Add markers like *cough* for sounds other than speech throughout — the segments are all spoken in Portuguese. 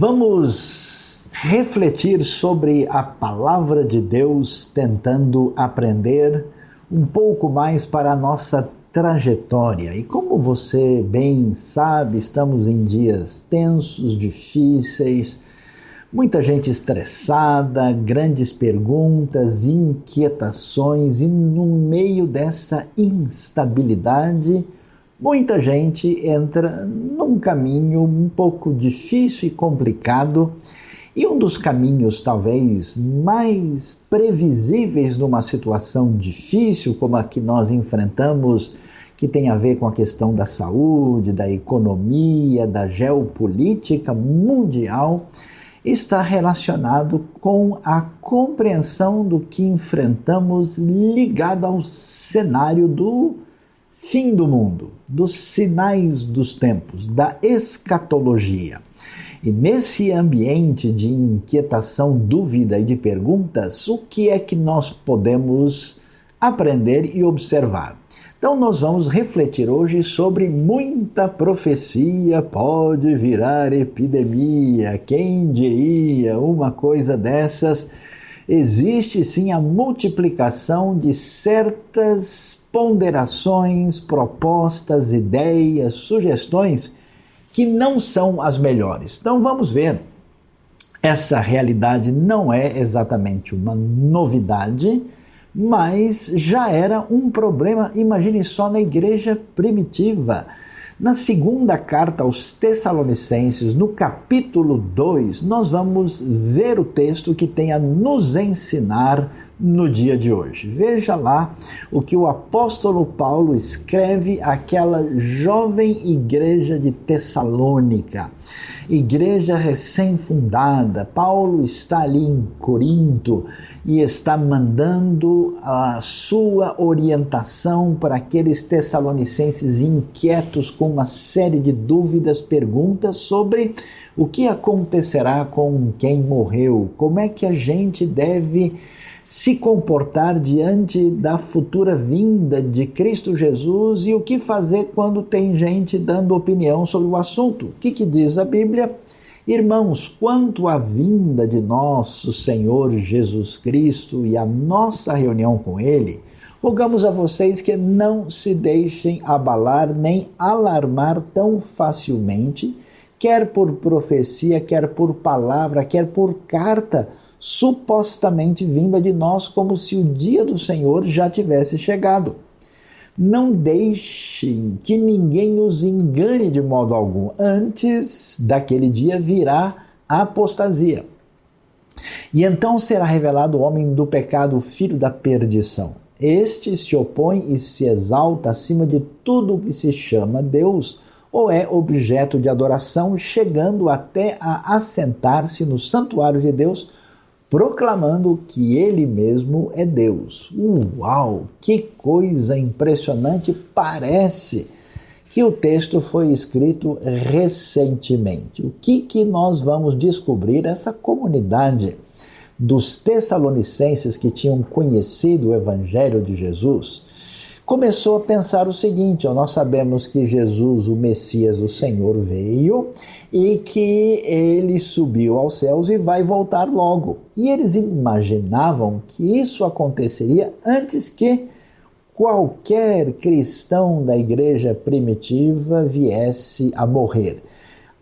Vamos refletir sobre a palavra de Deus, tentando aprender um pouco mais para a nossa trajetória. E como você bem sabe, estamos em dias tensos, difíceis, muita gente estressada, grandes perguntas, inquietações, e no meio dessa instabilidade, muita gente entra num caminho um pouco difícil e complicado. E um dos caminhos talvez mais previsíveis numa situação difícil como a que nós enfrentamos, que tem a ver com a questão da saúde, da economia, da geopolítica mundial, está relacionado com a compreensão do que enfrentamos ligado ao cenário do fim do mundo, dos sinais dos tempos, da escatologia. E nesse ambiente de inquietação, dúvida e de perguntas, o que é que nós podemos aprender e observar? Então, nós vamos refletir hoje sobre muita profecia pode virar epidemia. Quem diria uma coisa dessas? Existe sim a multiplicação de certas ponderações, propostas, ideias, sugestões que não são as melhores. Então, vamos ver. Essa realidade não é exatamente uma novidade mas já era um problema, imagine só, na igreja primitiva. Na segunda carta aos Tessalonicenses, no capítulo 2, nós vamos ver o texto que tem a nos ensinar no dia de hoje. Veja lá o que o apóstolo Paulo escreve àquela jovem igreja de Tessalônica, igreja recém-fundada. Paulo está ali em Corinto e está mandando a sua orientação para aqueles tessalonicenses inquietos com uma série de dúvidas, perguntas sobre o que acontecerá com quem morreu, como é que a gente deve se comportar diante da futura vinda de Cristo Jesus e o que fazer quando tem gente dando opinião sobre o assunto. O que, que diz a Bíblia? Irmãos, quanto à vinda de nosso Senhor Jesus Cristo e a nossa reunião com Ele, rogamos a vocês que não se deixem abalar nem alarmar tão facilmente, quer por profecia, quer por palavra, quer por carta, supostamente vinda de nós, como se o dia do Senhor já tivesse chegado. Não deixem que ninguém os engane de modo algum. Antes daquele dia virá a apostasia. E então será revelado o homem do pecado, o filho da perdição. Este se opõe e se exalta acima de tudo o que se chama Deus ou é objeto de adoração, chegando até a assentar-se no santuário de Deus proclamando que ele mesmo é Deus. Uau, que coisa impressionante! Parece que o texto foi escrito recentemente. O que, que nós vamos descobrir? Essa comunidade dos Tessalonicenses que tinham conhecido o Evangelho de Jesus começou a pensar o seguinte: ó, nós sabemos que Jesus, o Messias, o Senhor, veio e que ele subiu aos céus e vai voltar logo. E eles imaginavam que isso aconteceria antes que qualquer cristão da igreja primitiva viesse a morrer.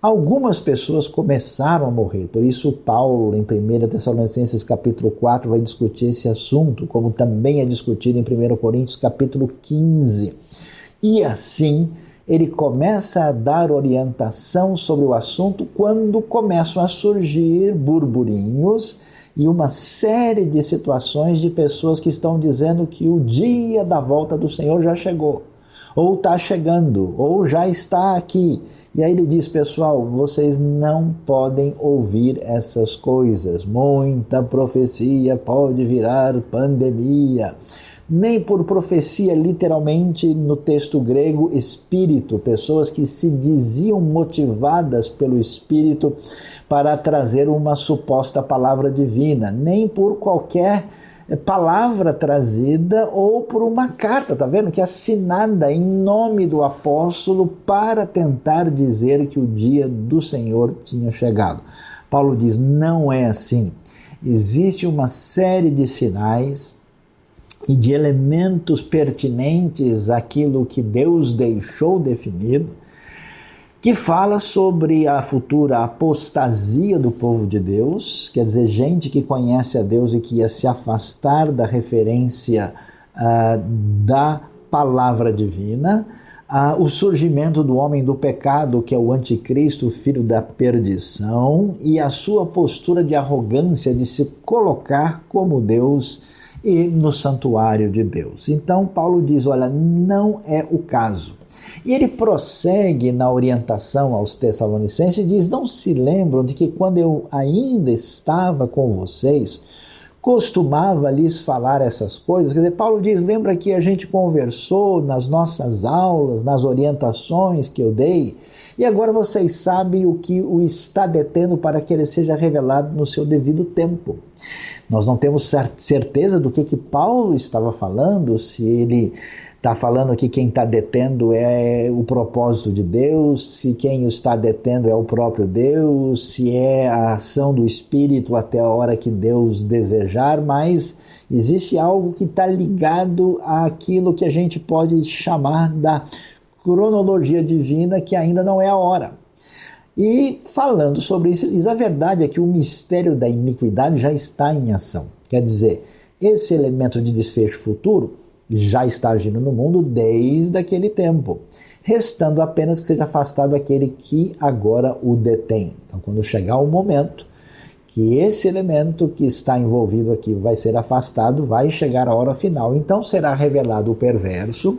Algumas pessoas começaram a morrer, por isso Paulo, em 1 Tessalonicenses capítulo 4, vai discutir esse assunto, como também é discutido em 1 Coríntios capítulo 15. E assim, ele começa a dar orientação sobre o assunto quando começam a surgir burburinhos e uma série de situações de pessoas que estão dizendo que o dia da volta do Senhor já chegou, ou está chegando, ou já está aqui. E aí ele diz, pessoal, vocês não podem ouvir essas coisas. Muita profecia pode virar pandemia. Nem por profecia, literalmente no texto grego, espírito, pessoas que se diziam motivadas pelo espírito para trazer uma suposta palavra divina, nem por qualquer palavra trazida ou por uma carta, tá vendo? Que é assinada em nome do apóstolo para tentar dizer que o dia do Senhor tinha chegado. Paulo diz: não é assim. Existe uma série de sinais e de elementos pertinentes àquilo que Deus deixou definido, que fala sobre a futura apostasia do povo de Deus, quer dizer, gente que conhece a Deus e que ia se afastar da referência uh, da palavra divina, uh, o surgimento do homem do pecado, que é o anticristo, filho da perdição, e a sua postura de arrogância de se colocar como Deus e no santuário de Deus. Então, Paulo diz: olha, não é o caso. E ele prossegue na orientação aos Tessalonicenses e diz: Não se lembram de que quando eu ainda estava com vocês, costumava lhes falar essas coisas? Quer dizer, Paulo diz: Lembra que a gente conversou nas nossas aulas, nas orientações que eu dei? E agora vocês sabem o que o está detendo para que ele seja revelado no seu devido tempo. Nós não temos certeza do que, que Paulo estava falando, se ele está falando que quem está detendo é o propósito de Deus, se quem o está detendo é o próprio Deus, se é a ação do Espírito até a hora que Deus desejar, mas existe algo que está ligado àquilo que a gente pode chamar da cronologia divina, que ainda não é a hora. E falando sobre isso, ele diz: a verdade é que o mistério da iniquidade já está em ação. Quer dizer, esse elemento de desfecho futuro já está agindo no mundo desde aquele tempo, restando apenas que seja afastado aquele que agora o detém. Então, quando chegar o momento que esse elemento que está envolvido aqui vai ser afastado, vai chegar a hora final. Então será revelado o perverso,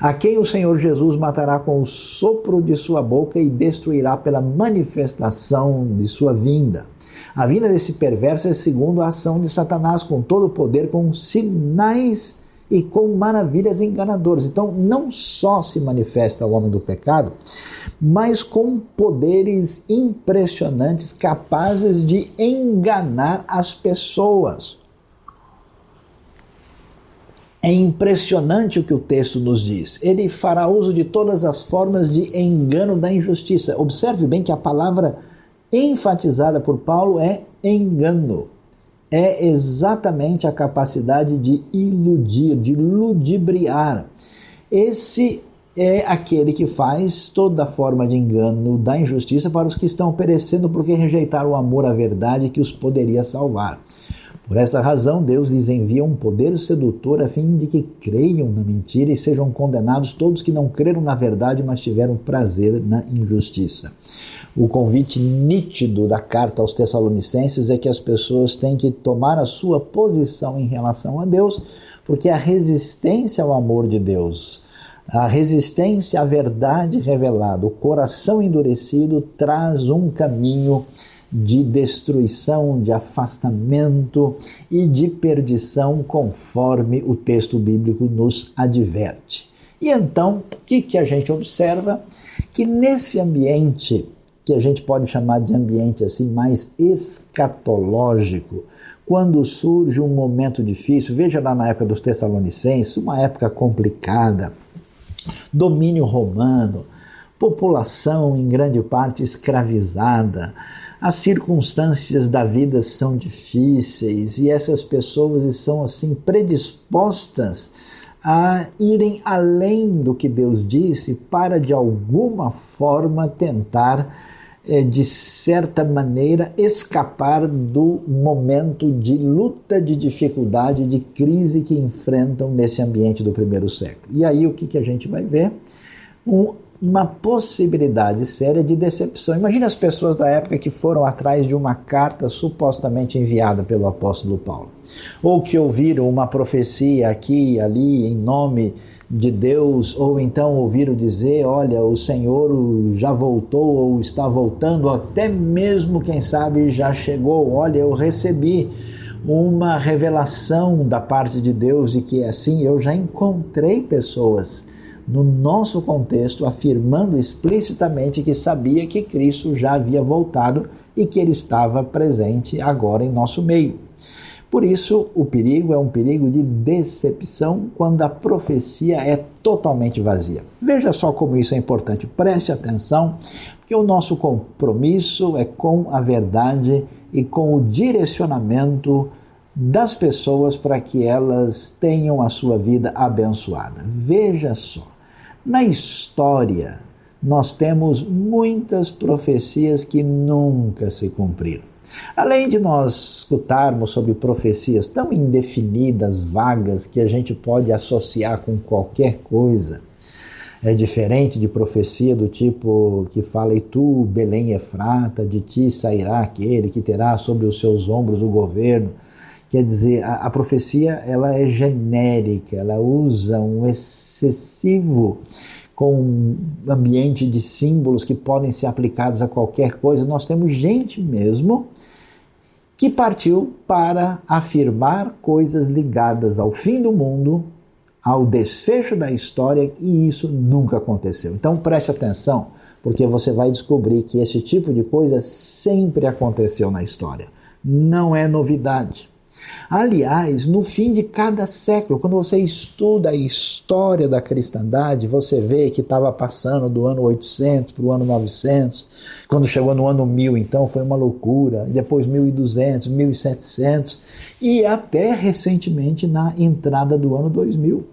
a quem o Senhor Jesus matará com o sopro de sua boca e destruirá pela manifestação de sua vinda. A vinda desse perverso é segundo a ação de Satanás, com todo o poder, com sinais e com maravilhas enganadoras. Então, não só se manifesta o homem do pecado, mas com poderes impressionantes capazes de enganar as pessoas. É impressionante o que o texto nos diz. Ele fará uso de todas as formas de engano da injustiça. Observe bem que a palavra enfatizada por Paulo é engano é exatamente a capacidade de iludir, de ludibriar. Esse é aquele que faz toda forma de engano da injustiça para os que estão perecendo porque rejeitaram o amor à verdade que os poderia salvar. Por essa razão, Deus lhes envia um poder sedutor a fim de que creiam na mentira e sejam condenados todos que não creram na verdade, mas tiveram prazer na injustiça. O convite nítido da carta aos Tessalonicenses é que as pessoas têm que tomar a sua posição em relação a Deus, porque a resistência ao amor de Deus, a resistência à verdade revelada, o coração endurecido traz um caminho de destruição, de afastamento e de perdição, conforme o texto bíblico nos adverte. E então, o que, que a gente observa? Que nesse ambiente que a gente pode chamar de ambiente assim mais escatológico, quando surge um momento difícil, veja lá na época dos Tessalonicenses, uma época complicada, domínio romano, população em grande parte escravizada, as circunstâncias da vida são difíceis e essas pessoas estão assim predispostas a irem além do que Deus disse para de alguma forma tentar é, de certa maneira, escapar do momento de luta, de dificuldade, de crise que enfrentam nesse ambiente do primeiro século. E aí o que, que a gente vai ver? Um, uma possibilidade séria de decepção. Imagine as pessoas da época que foram atrás de uma carta supostamente enviada pelo apóstolo Paulo, ou que ouviram uma profecia aqui e ali em nome de Deus, ou então ouviram dizer: olha, o Senhor já voltou ou está voltando, até mesmo, quem sabe, já chegou. Olha, eu recebi uma revelação da parte de Deus de que assim eu já encontrei pessoas no nosso contexto afirmando explicitamente que sabia que Cristo já havia voltado e que ele estava presente agora em nosso meio. Por isso, o perigo é um perigo de decepção quando a profecia é totalmente vazia. Veja só como isso é importante, preste atenção, porque o nosso compromisso é com a verdade e com o direcionamento das pessoas para que elas tenham a sua vida abençoada. Veja só, na história nós temos muitas profecias que nunca se cumpriram. Além de nós escutarmos sobre profecias tão indefinidas, vagas, que a gente pode associar com qualquer coisa, é diferente de profecia do tipo que fala, e tu, Belém Efrata, de ti sairá aquele que terá sobre os seus ombros o governo. Quer dizer, a, a profecia ela é genérica, ela usa um excessivo com um ambiente de símbolos que podem ser aplicados a qualquer coisa. Nós temos gente mesmo que partiu para afirmar coisas ligadas ao fim do mundo, ao desfecho da história, e isso nunca aconteceu. Então preste atenção, porque você vai descobrir que esse tipo de coisa sempre aconteceu na história. Não é novidade. Aliás, no fim de cada século, quando você estuda a história da cristandade, você vê que estava passando do ano 800 para o ano 900. Quando chegou no ano 1000, então foi uma loucura. E depois 1200, 1700 e até recentemente na entrada do ano 2000.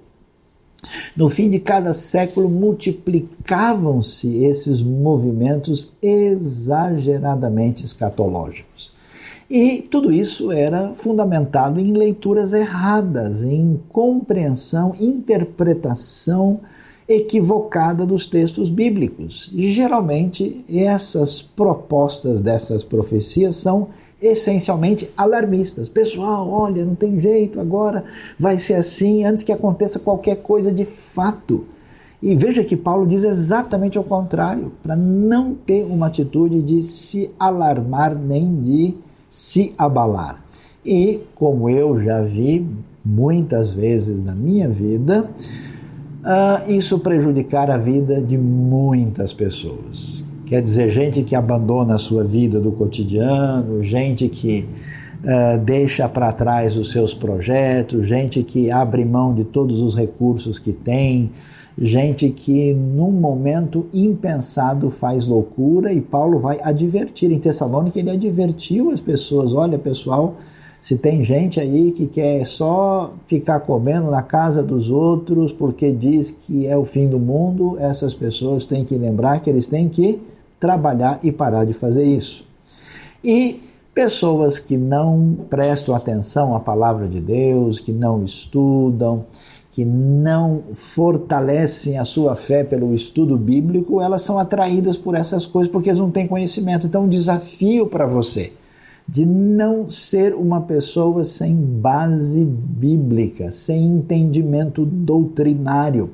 No fim de cada século multiplicavam-se esses movimentos exageradamente escatológicos. E tudo isso era fundamentado em leituras erradas, em compreensão, interpretação equivocada dos textos bíblicos. E geralmente essas propostas dessas profecias são essencialmente alarmistas. Pessoal, olha, não tem jeito, agora vai ser assim antes que aconteça qualquer coisa de fato. E veja que Paulo diz exatamente o contrário, para não ter uma atitude de se alarmar nem de se abalar. E, como eu já vi muitas vezes na minha vida, uh, isso prejudicar a vida de muitas pessoas. Quer dizer, gente que abandona a sua vida do cotidiano, gente que uh, deixa para trás os seus projetos, gente que abre mão de todos os recursos que tem, gente que num momento impensado faz loucura e Paulo vai advertir em Tessalônica, ele advertiu as pessoas, olha pessoal, se tem gente aí que quer só ficar comendo na casa dos outros porque diz que é o fim do mundo, essas pessoas têm que lembrar que eles têm que trabalhar e parar de fazer isso. E pessoas que não prestam atenção à palavra de Deus, que não estudam, que não fortalecem a sua fé pelo estudo bíblico, elas são atraídas por essas coisas porque eles não têm conhecimento. Então, um desafio para você de não ser uma pessoa sem base bíblica, sem entendimento doutrinário.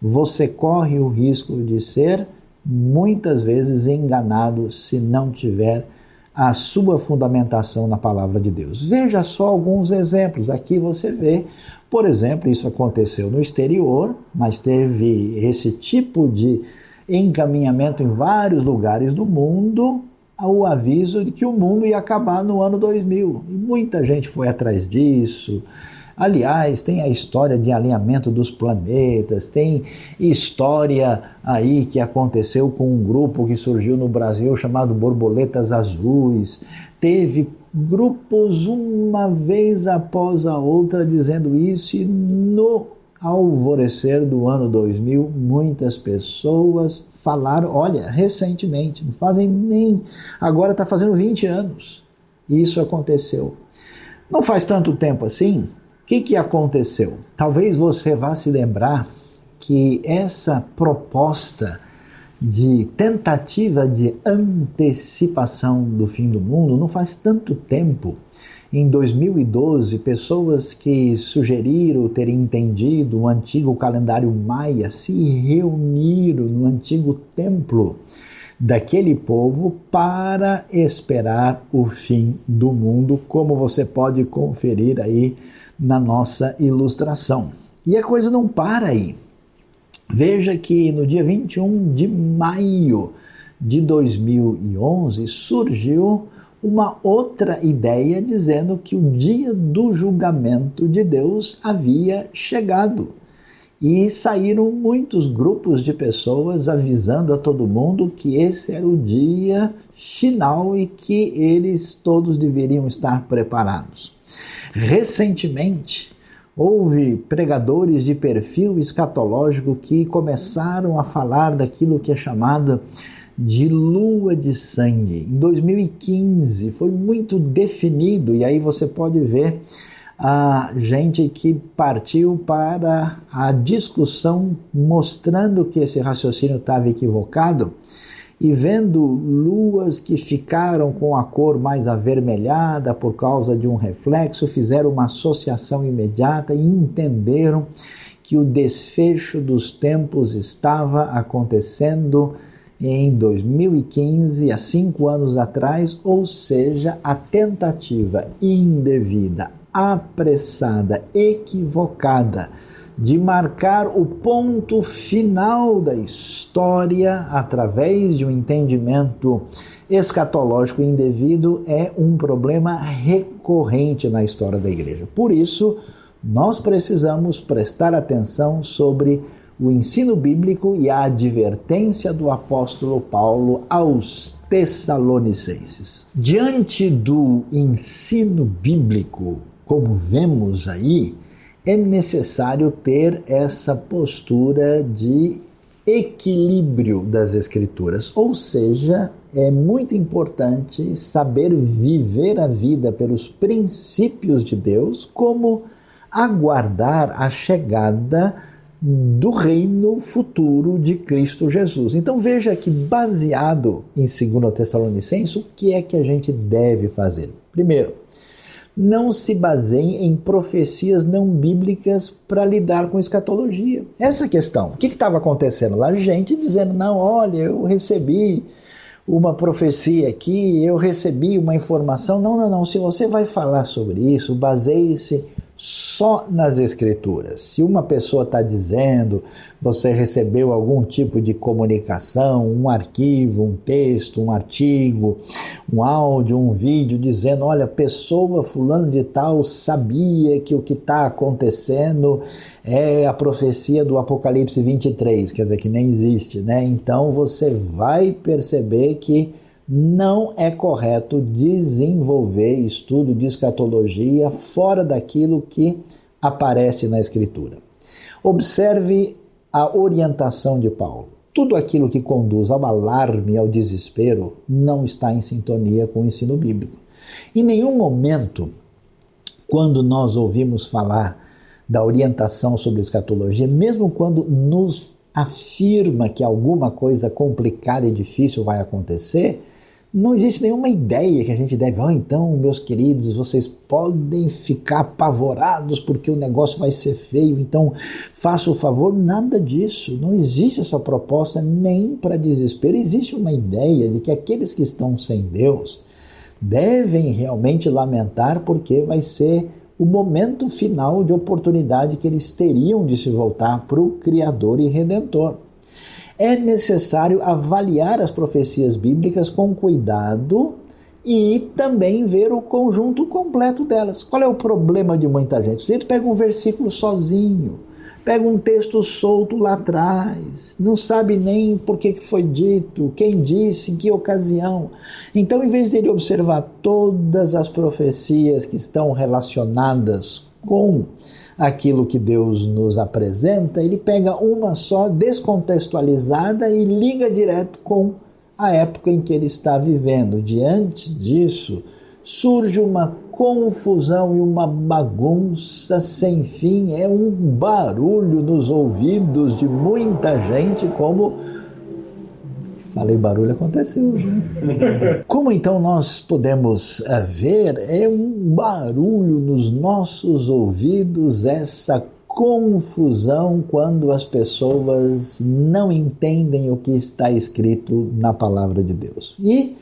Você corre o risco de ser muitas vezes enganado se não tiver a sua fundamentação na palavra de Deus. Veja só alguns exemplos. Aqui você vê por exemplo, isso aconteceu no exterior, mas teve esse tipo de encaminhamento em vários lugares do mundo ao aviso de que o mundo ia acabar no ano 2000. E muita gente foi atrás disso. Aliás, tem a história de alinhamento dos planetas, tem história aí que aconteceu com um grupo que surgiu no Brasil chamado Borboletas Azuis. Teve grupos uma vez após a outra dizendo isso e no alvorecer do ano 2000 muitas pessoas falaram, olha, recentemente, não fazem nem, agora está fazendo 20 anos, isso aconteceu. Não faz tanto tempo assim, o que, que aconteceu? Talvez você vá se lembrar que essa proposta de tentativa de antecipação do fim do mundo não faz tanto tempo. Em 2012, pessoas que sugeriram ter entendido o antigo calendário maia se reuniram no antigo templo daquele povo para esperar o fim do mundo, como você pode conferir aí na nossa ilustração. E a coisa não para aí. Veja que no dia 21 de maio de 2011 surgiu uma outra ideia dizendo que o dia do julgamento de Deus havia chegado. E saíram muitos grupos de pessoas avisando a todo mundo que esse era o dia final e que eles todos deveriam estar preparados. Recentemente, houve pregadores de perfil escatológico que começaram a falar daquilo que é chamado de lua de sangue. Em 2015 foi muito definido, e aí você pode ver a gente que partiu para a discussão mostrando que esse raciocínio estava equivocado e vendo luas que ficaram com a cor mais avermelhada por causa de um reflexo, fizeram uma associação imediata e entenderam que o desfecho dos tempos estava acontecendo em 2015, há cinco anos atrás, ou seja, a tentativa indevida, apressada, equivocada de marcar o ponto final da história através de um entendimento escatológico indevido é um problema recorrente na história da igreja. Por isso, nós precisamos prestar atenção sobre o ensino bíblico e a advertência do apóstolo Paulo aos Tessalonicenses. Diante do ensino bíblico, como vemos aí, é necessário ter essa postura de equilíbrio das Escrituras, ou seja, é muito importante saber viver a vida pelos princípios de Deus, como aguardar a chegada do reino futuro de Cristo Jesus. Então veja que baseado em 2 Tessalonicenses, o que é que a gente deve fazer? Primeiro, não se baseiem em profecias não bíblicas para lidar com escatologia. Essa é questão. O que estava acontecendo lá? Gente dizendo, não, olha, eu recebi uma profecia aqui, eu recebi uma informação. Não, não, não. Se você vai falar sobre isso, baseie-se só nas Escrituras. Se uma pessoa está dizendo, você recebeu algum tipo de comunicação, um arquivo, um texto, um artigo, um áudio, um vídeo, dizendo: olha, pessoa fulano de tal sabia que o que está acontecendo é a profecia do Apocalipse 23, quer dizer, que nem existe, né? Então você vai perceber que não é correto desenvolver estudo de escatologia fora daquilo que aparece na Escritura. Observe a orientação de Paulo. Tudo aquilo que conduz ao alarme ao desespero não está em sintonia com o ensino bíblico. Em nenhum momento, quando nós ouvimos falar da orientação sobre escatologia, mesmo quando nos afirma que alguma coisa complicada e difícil vai acontecer, não existe nenhuma ideia que a gente deve, oh, então, meus queridos, vocês podem ficar apavorados porque o negócio vai ser feio, então faça o favor. Nada disso. Não existe essa proposta nem para desespero. Existe uma ideia de que aqueles que estão sem Deus devem realmente lamentar porque vai ser o momento final de oportunidade que eles teriam de se voltar para o Criador e Redentor é necessário avaliar as profecias bíblicas com cuidado e também ver o conjunto completo delas. Qual é o problema de muita gente? A gente pega um versículo sozinho, pega um texto solto lá atrás, não sabe nem por que foi dito, quem disse, em que ocasião. Então, em vez dele observar todas as profecias que estão relacionadas com aquilo que Deus nos apresenta, ele pega uma só, descontextualizada e liga direto com a época em que ele está vivendo. Diante disso, surge uma confusão e uma bagunça sem fim, é um barulho nos ouvidos de muita gente, como Falei barulho, aconteceu. Já. *laughs* Como então nós podemos eh, ver? É um barulho nos nossos ouvidos, essa confusão quando as pessoas não entendem o que está escrito na palavra de Deus. E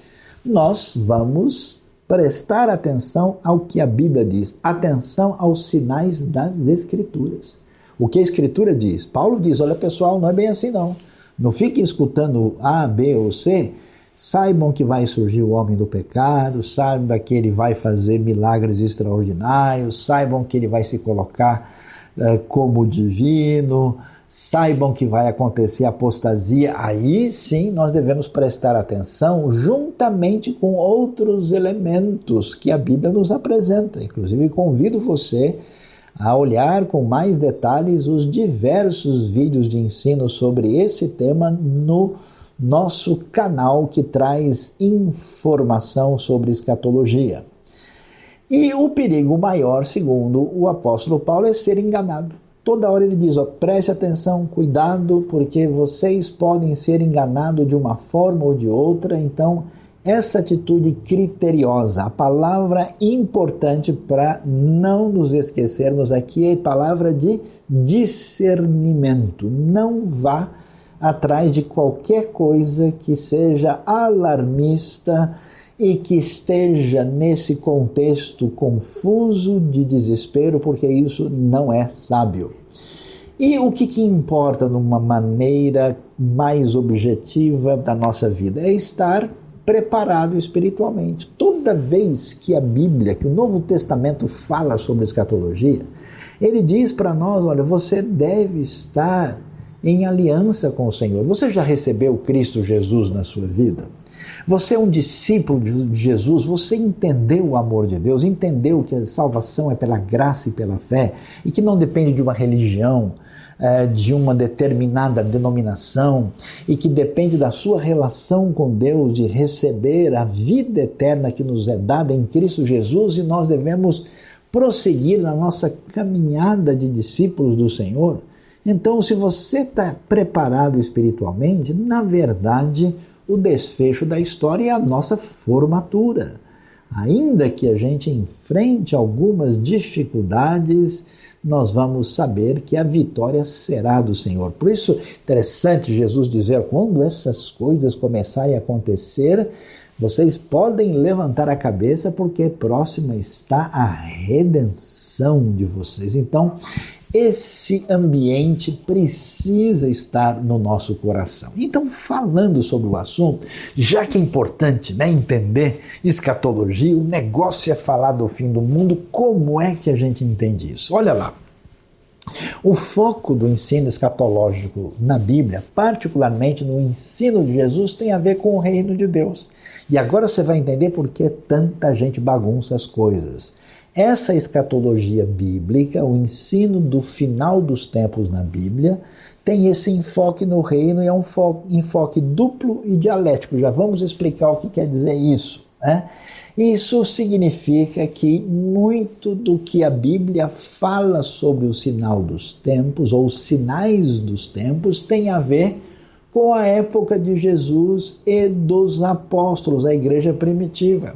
nós vamos prestar atenção ao que a Bíblia diz, atenção aos sinais das Escrituras. O que a Escritura diz? Paulo diz: olha pessoal, não é bem assim não. Não fique escutando A, B ou C Saibam que vai surgir o homem do pecado, saibam que ele vai fazer milagres extraordinários, saibam que ele vai se colocar uh, como divino, saibam que vai acontecer apostasia. Aí sim nós devemos prestar atenção juntamente com outros elementos que a Bíblia nos apresenta. Inclusive, convido você a olhar com mais detalhes os diversos vídeos de ensino sobre esse tema no nosso canal que traz informação sobre escatologia. E o perigo maior, segundo o apóstolo Paulo, é ser enganado. Toda hora ele diz: ó, preste atenção, cuidado, porque vocês podem ser enganados de uma forma ou de outra. Então, essa atitude criteriosa, a palavra importante para não nos esquecermos aqui é a palavra de discernimento. Não vá atrás de qualquer coisa que seja alarmista e que esteja nesse contexto confuso de desespero, porque isso não é sábio. E o que, que importa numa maneira mais objetiva da nossa vida? É estar preparado espiritualmente. Toda vez que a Bíblia, que o Novo Testamento fala sobre escatologia, ele diz para nós: olha, você deve estar em aliança com o Senhor. Você já recebeu Cristo Jesus na sua vida? Você é um discípulo de Jesus, você entendeu o amor de Deus, entendeu que a salvação é pela graça e pela fé e que não depende de uma religião, é, de uma determinada denominação e que depende da sua relação com Deus, de receber a vida eterna que nos é dada em Cristo Jesus e nós devemos prosseguir na nossa caminhada de discípulos do Senhor. Então, se você está preparado espiritualmente, na verdade, o desfecho da história é a nossa formatura. Ainda que a gente enfrente algumas dificuldades, nós vamos saber que a vitória será do Senhor. Por isso, interessante Jesus dizer: quando essas coisas começarem a acontecer, vocês podem levantar a cabeça, porque próxima está a redenção de vocês. Então, esse ambiente precisa estar no nosso coração. Então, falando sobre o assunto, já que é importante né, entender escatologia, o negócio é falar do fim do mundo, como é que a gente entende isso? Olha lá. O foco do ensino escatológico na Bíblia, particularmente no ensino de Jesus, tem a ver com o reino de Deus. E agora você vai entender por que tanta gente bagunça as coisas. Essa escatologia bíblica, o ensino do final dos tempos na Bíblia, tem esse enfoque no reino e é um enfoque duplo e dialético. Já vamos explicar o que quer dizer isso. Né? Isso significa que muito do que a Bíblia fala sobre o sinal dos tempos, ou sinais dos tempos, tem a ver com a época de Jesus e dos apóstolos, a igreja primitiva.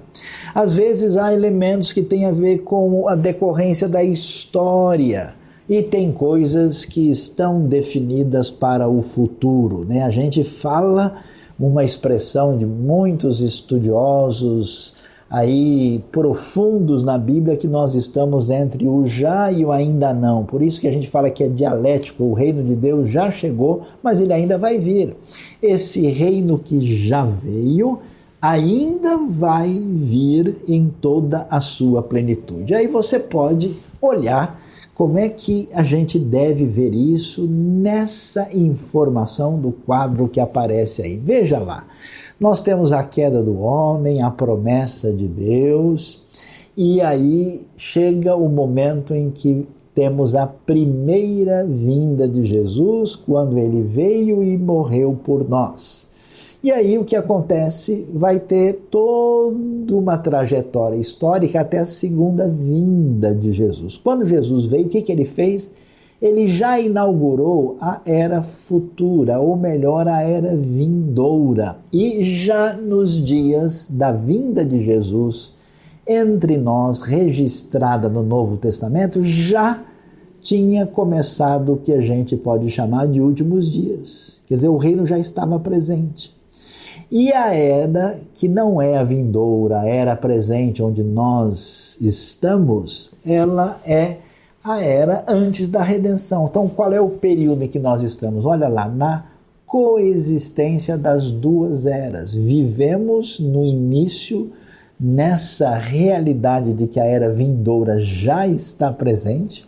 Às vezes há elementos que têm a ver com a decorrência da história e tem coisas que estão definidas para o futuro. Né? A gente fala uma expressão de muitos estudiosos aí profundos na Bíblia que nós estamos entre o já e o ainda não. Por isso que a gente fala que é dialético, o reino de Deus já chegou, mas ele ainda vai vir. Esse reino que já veio ainda vai vir em toda a sua plenitude. Aí você pode olhar como é que a gente deve ver isso nessa informação do quadro que aparece aí. Veja lá. Nós temos a queda do homem, a promessa de Deus, e aí chega o momento em que temos a primeira vinda de Jesus, quando ele veio e morreu por nós. E aí o que acontece? Vai ter toda uma trajetória histórica até a segunda vinda de Jesus. Quando Jesus veio, o que, que ele fez? Ele já inaugurou a era futura, ou melhor, a era vindoura. E já nos dias da vinda de Jesus, entre nós, registrada no Novo Testamento, já tinha começado o que a gente pode chamar de últimos dias. Quer dizer, o reino já estava presente. E a era que não é a vindoura, a era presente onde nós estamos, ela é a era antes da redenção. Então, qual é o período em que nós estamos? Olha lá, na coexistência das duas eras. Vivemos no início nessa realidade de que a era vindoura já está presente,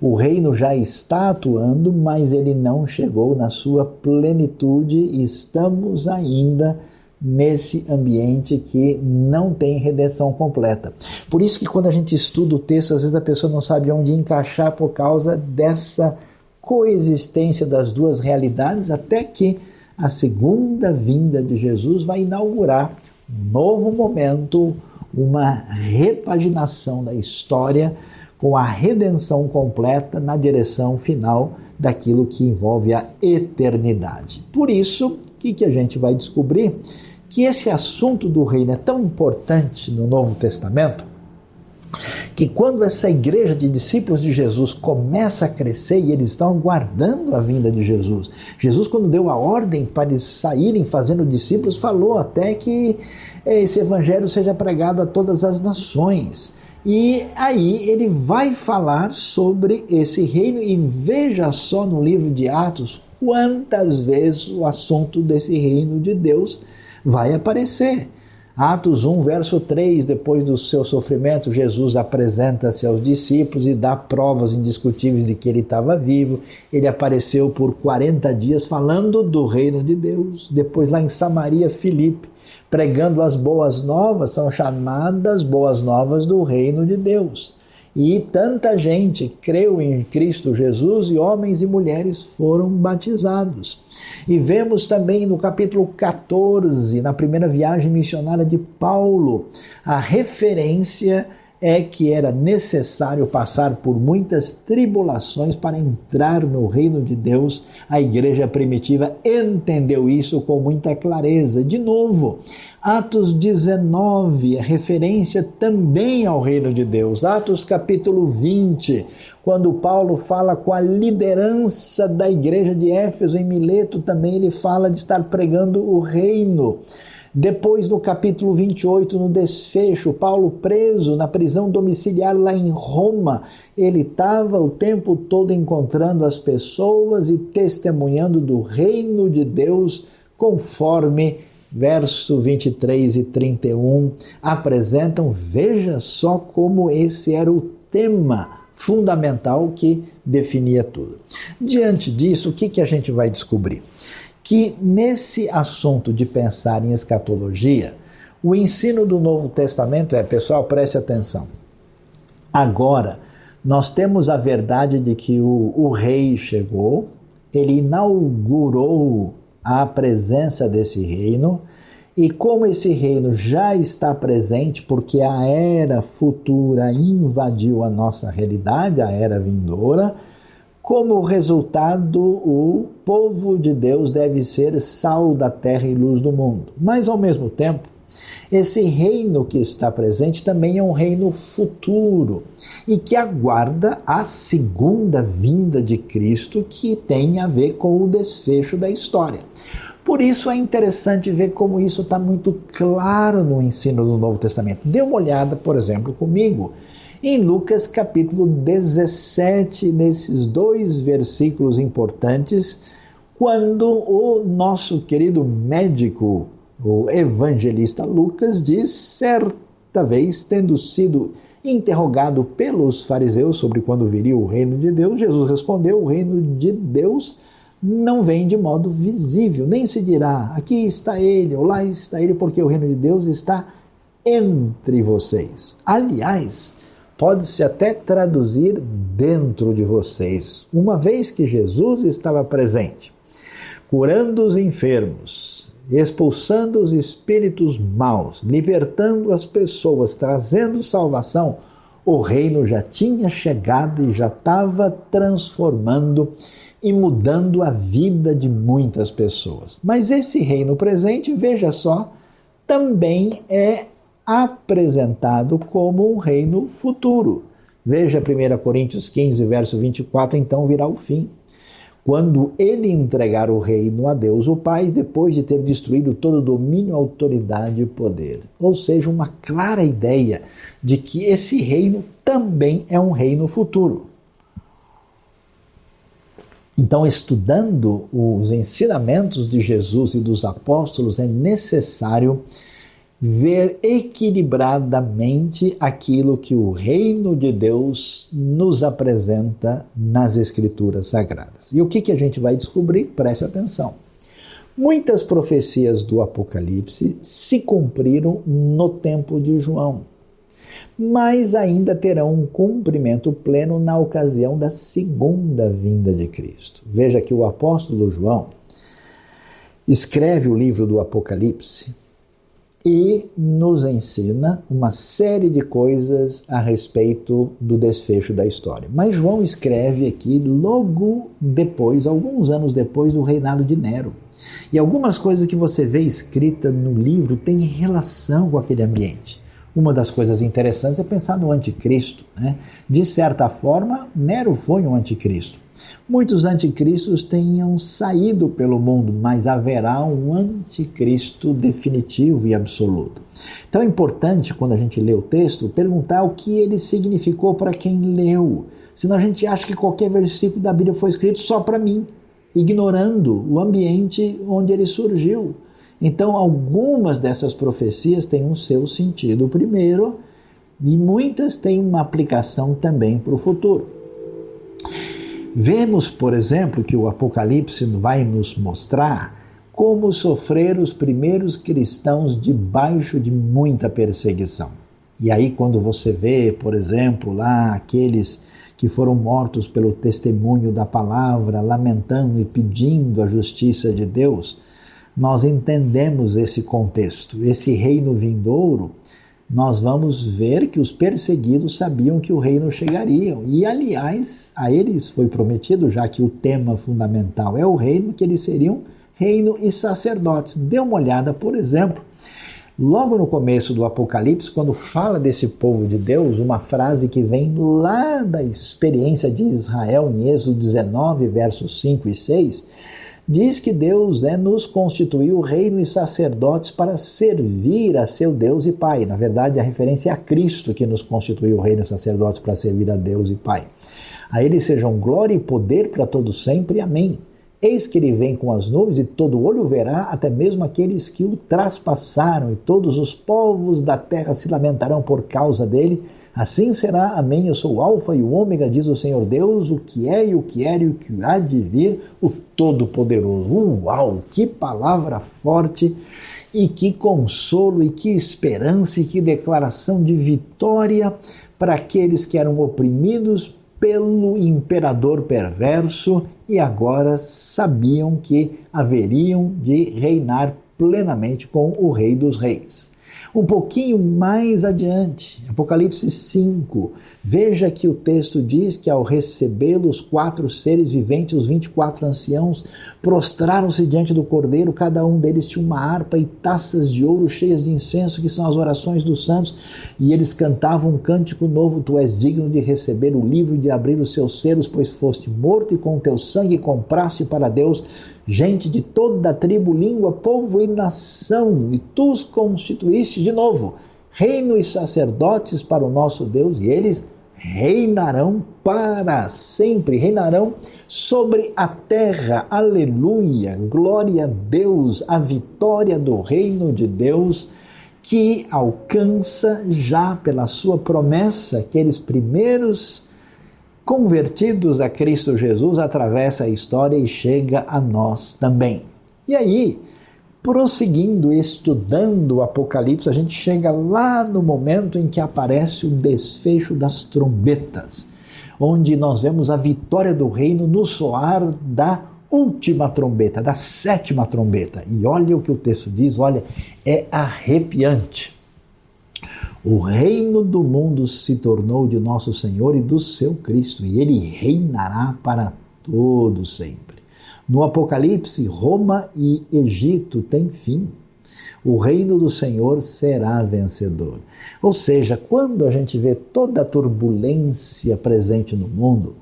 o reino já está atuando, mas ele não chegou na sua plenitude estamos ainda nesse ambiente que não tem redenção completa. Por isso que quando a gente estuda o texto, às vezes a pessoa não sabe onde encaixar por causa dessa coexistência das duas realidades, até que a segunda vinda de Jesus vai inaugurar um novo momento, uma repaginação da história com a redenção completa na direção final daquilo que envolve a eternidade. Por isso, o que, que a gente vai descobrir? Que esse assunto do reino é tão importante no Novo Testamento que quando essa igreja de discípulos de Jesus começa a crescer e eles estão aguardando a vinda de Jesus, Jesus, quando deu a ordem para eles saírem fazendo discípulos, falou até que esse evangelho seja pregado a todas as nações. E aí ele vai falar sobre esse reino e veja só no livro de Atos quantas vezes o assunto desse reino de Deus vai aparecer. Atos 1, verso 3, depois do seu sofrimento, Jesus apresenta-se aos discípulos e dá provas indiscutíveis de que ele estava vivo. Ele apareceu por 40 dias falando do reino de Deus. Depois, lá em Samaria, Filipe, pregando as boas novas, são chamadas boas novas do reino de Deus. E tanta gente creu em Cristo Jesus e homens e mulheres foram batizados. E vemos também no capítulo 14, na primeira viagem missionária de Paulo, a referência é que era necessário passar por muitas tribulações para entrar no reino de Deus. A igreja primitiva entendeu isso com muita clareza. De novo, Atos 19, a referência também ao reino de Deus. Atos capítulo 20, quando Paulo fala com a liderança da igreja de Éfeso em Mileto, também ele fala de estar pregando o reino. Depois, no capítulo 28, no desfecho, Paulo preso na prisão domiciliar lá em Roma, ele estava o tempo todo encontrando as pessoas e testemunhando do reino de Deus, conforme verso 23 e 31 apresentam. Veja só como esse era o tema fundamental que definia tudo. Diante disso, o que, que a gente vai descobrir? Que nesse assunto de pensar em escatologia, o ensino do Novo Testamento é, pessoal, preste atenção. Agora, nós temos a verdade de que o, o rei chegou, ele inaugurou a presença desse reino, e como esse reino já está presente, porque a era futura invadiu a nossa realidade, a era vindoura, como resultado, o povo de Deus deve ser sal da terra e luz do mundo. Mas, ao mesmo tempo, esse reino que está presente também é um reino futuro e que aguarda a segunda vinda de Cristo, que tem a ver com o desfecho da história. Por isso é interessante ver como isso está muito claro no ensino do Novo Testamento. Dê uma olhada, por exemplo, comigo em Lucas capítulo 17, nesses dois versículos importantes, quando o nosso querido médico, o evangelista Lucas, diz: certa vez, tendo sido interrogado pelos fariseus sobre quando viria o reino de Deus, Jesus respondeu: o reino de Deus não vem de modo visível, nem se dirá aqui está ele ou lá está ele, porque o reino de Deus está entre vocês. Aliás, pode-se até traduzir dentro de vocês, uma vez que Jesus estava presente, curando os enfermos, expulsando os espíritos maus, libertando as pessoas, trazendo salvação. O reino já tinha chegado e já estava transformando e mudando a vida de muitas pessoas. Mas esse reino presente, veja só, também é apresentado como um reino futuro. Veja 1 Coríntios 15, verso 24, então virá o fim. Quando ele entregar o reino a Deus, o Pai, depois de ter destruído todo domínio, autoridade e poder. Ou seja, uma clara ideia de que esse reino também é um reino futuro. Então, estudando os ensinamentos de Jesus e dos apóstolos, é necessário ver equilibradamente aquilo que o reino de Deus nos apresenta nas Escrituras Sagradas. E o que, que a gente vai descobrir? Preste atenção. Muitas profecias do Apocalipse se cumpriram no tempo de João, mas ainda terão um cumprimento pleno na ocasião da segunda vinda de Cristo. Veja que o apóstolo João escreve o livro do Apocalipse e nos ensina uma série de coisas a respeito do desfecho da história. Mas João escreve aqui logo depois, alguns anos depois do reinado de Nero. E algumas coisas que você vê escrita no livro têm relação com aquele ambiente. Uma das coisas interessantes é pensar no anticristo. Né? De certa forma, Nero foi um anticristo. Muitos anticristos tenham saído pelo mundo, mas haverá um anticristo definitivo e absoluto. Então é importante, quando a gente lê o texto, perguntar o que ele significou para quem leu. Senão a gente acha que qualquer versículo da Bíblia foi escrito só para mim, ignorando o ambiente onde ele surgiu. Então, algumas dessas profecias têm um seu sentido primeiro, e muitas têm uma aplicação também para o futuro. Vemos, por exemplo, que o Apocalipse vai nos mostrar como sofreram os primeiros cristãos debaixo de muita perseguição. E aí, quando você vê, por exemplo, lá aqueles que foram mortos pelo testemunho da palavra, lamentando e pedindo a justiça de Deus, nós entendemos esse contexto. Esse reino vindouro, nós vamos ver que os perseguidos sabiam que o reino chegaria. E, aliás, a eles foi prometido, já que o tema fundamental é o reino, que eles seriam reino e sacerdotes. Dê uma olhada, por exemplo, logo no começo do Apocalipse, quando fala desse povo de Deus, uma frase que vem lá da experiência de Israel, em Êxodo 19, versos 5 e 6 diz que Deus né, nos constituiu reino e sacerdotes para servir a seu Deus e Pai. Na verdade, a referência é a Cristo que nos constituiu reino e sacerdotes para servir a Deus e Pai. A Ele sejam glória e poder para todos sempre. Amém. Eis que ele vem com as nuvens e todo olho verá, até mesmo aqueles que o traspassaram, e todos os povos da terra se lamentarão por causa dele. Assim será, amém. Eu sou o Alfa e o Ômega, diz o Senhor Deus, o que é e o que era e o que há de vir, o Todo-Poderoso. Uau, que palavra forte! E que consolo, e que esperança, e que declaração de vitória para aqueles que eram oprimidos pelo imperador perverso e agora sabiam que haveriam de reinar plenamente com o Rei dos Reis. Um pouquinho mais adiante, Apocalipse 5, veja que o texto diz que ao recebê-lo, os quatro seres viventes, os 24 anciãos, prostraram-se diante do cordeiro, cada um deles tinha uma harpa e taças de ouro cheias de incenso, que são as orações dos santos, e eles cantavam um cântico novo: Tu és digno de receber o livro e de abrir os seus selos, pois foste morto e com teu sangue compraste para Deus gente de toda a tribo, língua, povo e nação, e tu os constituíste de novo, reino e sacerdotes para o nosso Deus, e eles reinarão para sempre, reinarão sobre a terra. Aleluia! Glória a Deus, a vitória do reino de Deus que alcança já pela sua promessa aqueles primeiros convertidos a Cristo Jesus atravessa a história e chega a nós também. E aí, prosseguindo, estudando o Apocalipse, a gente chega lá no momento em que aparece o desfecho das trombetas, onde nós vemos a vitória do reino no soar da última trombeta, da sétima trombeta. E olha o que o texto diz, olha, é arrepiante. O reino do mundo se tornou de nosso Senhor e do seu Cristo, e ele reinará para todo sempre. No Apocalipse, Roma e Egito têm fim. O reino do Senhor será vencedor. Ou seja, quando a gente vê toda a turbulência presente no mundo,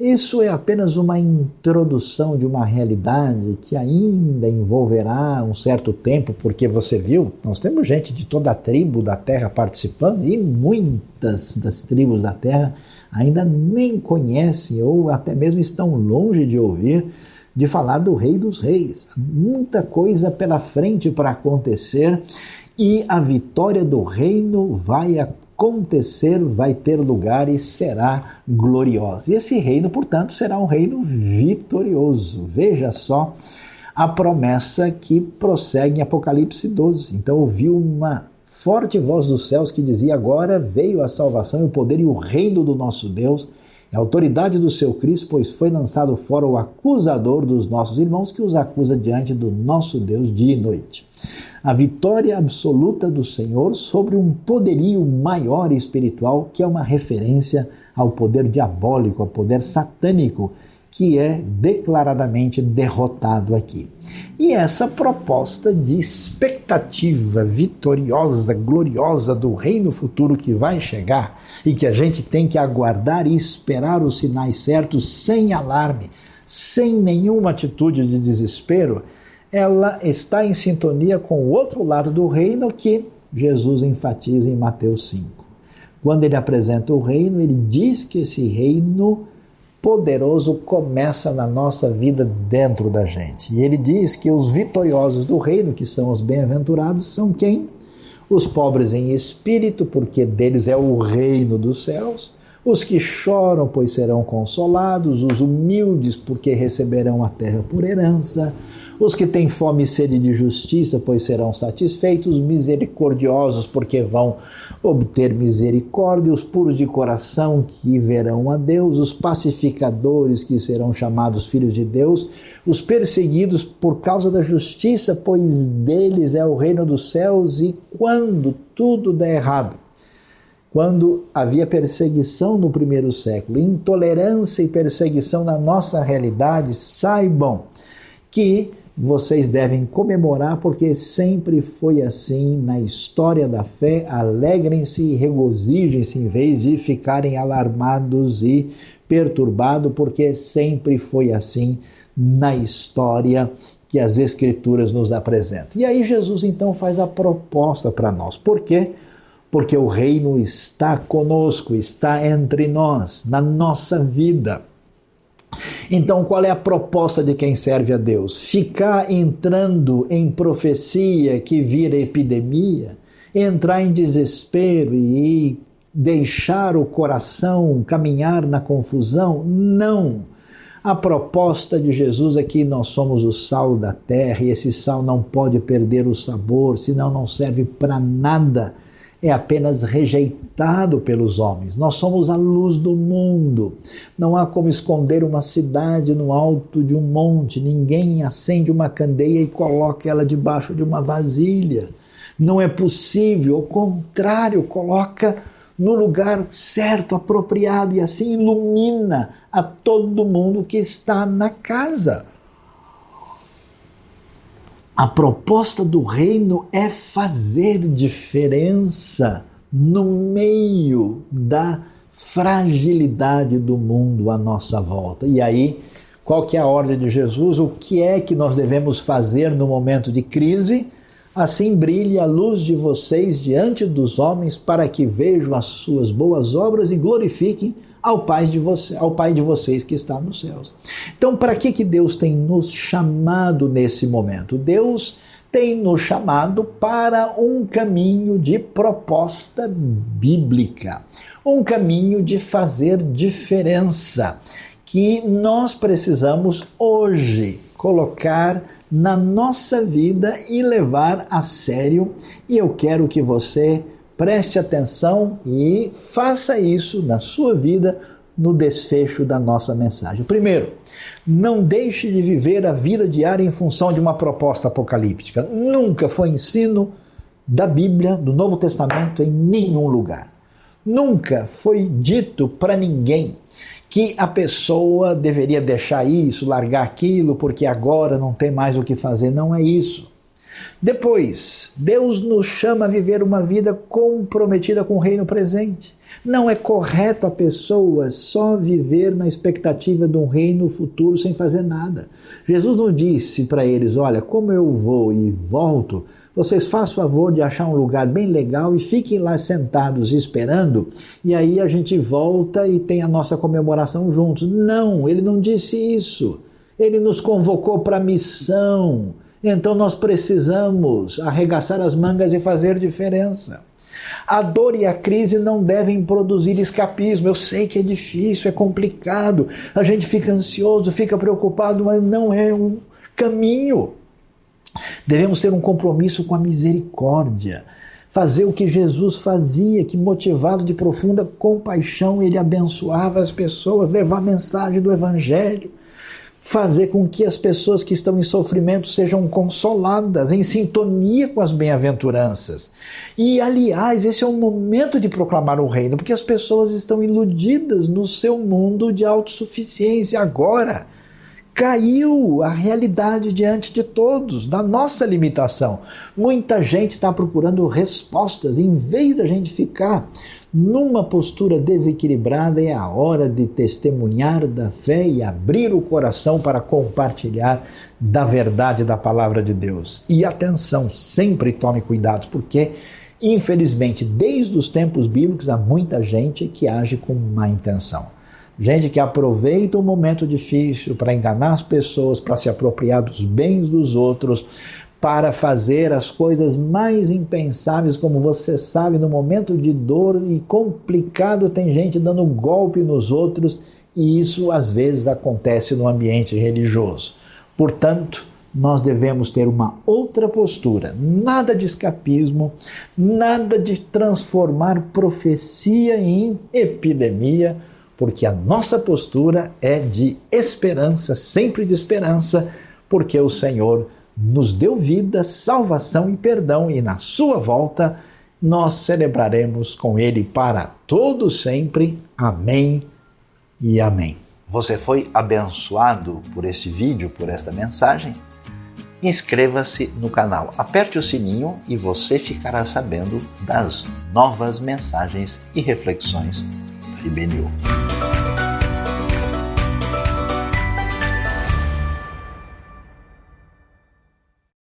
isso é apenas uma introdução de uma realidade que ainda envolverá um certo tempo, porque você viu, nós temos gente de toda a tribo da terra participando e muitas das tribos da terra ainda nem conhecem ou até mesmo estão longe de ouvir de falar do Rei dos Reis. Muita coisa pela frente para acontecer e a vitória do reino vai acontecer, vai ter lugar e será gloriosa. E esse reino, portanto, será um reino vitorioso. Veja só a promessa que prossegue em Apocalipse 12. Então ouviu uma forte voz dos céus que dizia: Agora veio a salvação e o poder e o reino do nosso Deus a autoridade do seu Cristo, pois foi lançado fora o acusador dos nossos irmãos que os acusa diante do nosso Deus dia e noite. A vitória absoluta do Senhor sobre um poderio maior espiritual, que é uma referência ao poder diabólico, ao poder satânico, que é declaradamente derrotado aqui. E essa proposta de expectativa vitoriosa, gloriosa do reino futuro que vai chegar e que a gente tem que aguardar e esperar os sinais certos sem alarme, sem nenhuma atitude de desespero, ela está em sintonia com o outro lado do reino que Jesus enfatiza em Mateus 5. Quando ele apresenta o reino, ele diz que esse reino poderoso começa na nossa vida dentro da gente. E ele diz que os vitoriosos do reino, que são os bem-aventurados, são quem? Os pobres em espírito, porque deles é o reino dos céus. Os que choram, pois serão consolados. Os humildes, porque receberão a terra por herança os que têm fome e sede de justiça, pois serão satisfeitos, os misericordiosos, porque vão obter misericórdia, os puros de coração, que verão a Deus, os pacificadores, que serão chamados filhos de Deus, os perseguidos por causa da justiça, pois deles é o reino dos céus, e quando tudo der errado, quando havia perseguição no primeiro século, intolerância e perseguição na nossa realidade, saibam que vocês devem comemorar, porque sempre foi assim na história da fé. Alegrem-se e regozijem-se em vez de ficarem alarmados e perturbados, porque sempre foi assim na história que as Escrituras nos apresentam. E aí Jesus então faz a proposta para nós. Por quê? Porque o reino está conosco, está entre nós, na nossa vida. Então, qual é a proposta de quem serve a Deus? Ficar entrando em profecia que vira epidemia, entrar em desespero e deixar o coração caminhar na confusão? Não. A proposta de Jesus é que nós somos o sal da terra e esse sal não pode perder o sabor, senão não serve para nada é apenas rejeitado pelos homens. Nós somos a luz do mundo. Não há como esconder uma cidade no alto de um monte. Ninguém acende uma candeia e coloca ela debaixo de uma vasilha. Não é possível, ao contrário, coloca no lugar certo, apropriado e assim ilumina a todo mundo que está na casa. A proposta do reino é fazer diferença no meio da fragilidade do mundo à nossa volta. E aí, qual que é a ordem de Jesus? O que é que nós devemos fazer no momento de crise? Assim brilhe a luz de vocês diante dos homens, para que vejam as suas boas obras e glorifiquem ao Pai de, você, ao pai de vocês que está nos céus. Então, para que, que Deus tem nos chamado nesse momento? Deus tem nos chamado para um caminho de proposta bíblica, um caminho de fazer diferença, que nós precisamos hoje colocar na nossa vida e levar a sério. E eu quero que você Preste atenção e faça isso na sua vida no desfecho da nossa mensagem. Primeiro, não deixe de viver a vida diária em função de uma proposta apocalíptica. Nunca foi ensino da Bíblia, do Novo Testamento, em nenhum lugar. Nunca foi dito para ninguém que a pessoa deveria deixar isso, largar aquilo, porque agora não tem mais o que fazer. Não é isso. Depois, Deus nos chama a viver uma vida comprometida com o reino presente. Não é correto a pessoa só viver na expectativa de um reino futuro sem fazer nada. Jesus não disse para eles: Olha, como eu vou e volto, vocês façam favor de achar um lugar bem legal e fiquem lá sentados esperando, e aí a gente volta e tem a nossa comemoração juntos. Não, ele não disse isso. Ele nos convocou para a missão. Então nós precisamos arregaçar as mangas e fazer diferença. A dor e a crise não devem produzir escapismo. Eu sei que é difícil, é complicado, a gente fica ansioso, fica preocupado, mas não é um caminho. Devemos ter um compromisso com a misericórdia, fazer o que Jesus fazia, que motivado de profunda compaixão, ele abençoava as pessoas, levar a mensagem do Evangelho fazer com que as pessoas que estão em sofrimento sejam consoladas, em sintonia com as bem-aventuranças. E, aliás, esse é o momento de proclamar o reino, porque as pessoas estão iludidas no seu mundo de autossuficiência agora. Caiu a realidade diante de todos, da nossa limitação. Muita gente está procurando respostas, em vez da gente ficar numa postura desequilibrada, é a hora de testemunhar da fé e abrir o coração para compartilhar da verdade da palavra de Deus. E atenção, sempre tome cuidado, porque infelizmente, desde os tempos bíblicos, há muita gente que age com má intenção. Gente que aproveita o momento difícil para enganar as pessoas, para se apropriar dos bens dos outros, para fazer as coisas mais impensáveis, como você sabe, no momento de dor e complicado, tem gente dando golpe nos outros, e isso às vezes acontece no ambiente religioso. Portanto, nós devemos ter uma outra postura, nada de escapismo, nada de transformar profecia em epidemia, porque a nossa postura é de esperança, sempre de esperança, porque o Senhor nos deu vida, salvação e perdão, e na sua volta nós celebraremos com ele para todo sempre. Amém e amém. Você foi abençoado por este vídeo, por esta mensagem? Inscreva-se no canal, aperte o sininho e você ficará sabendo das novas mensagens e reflexões da IBNU.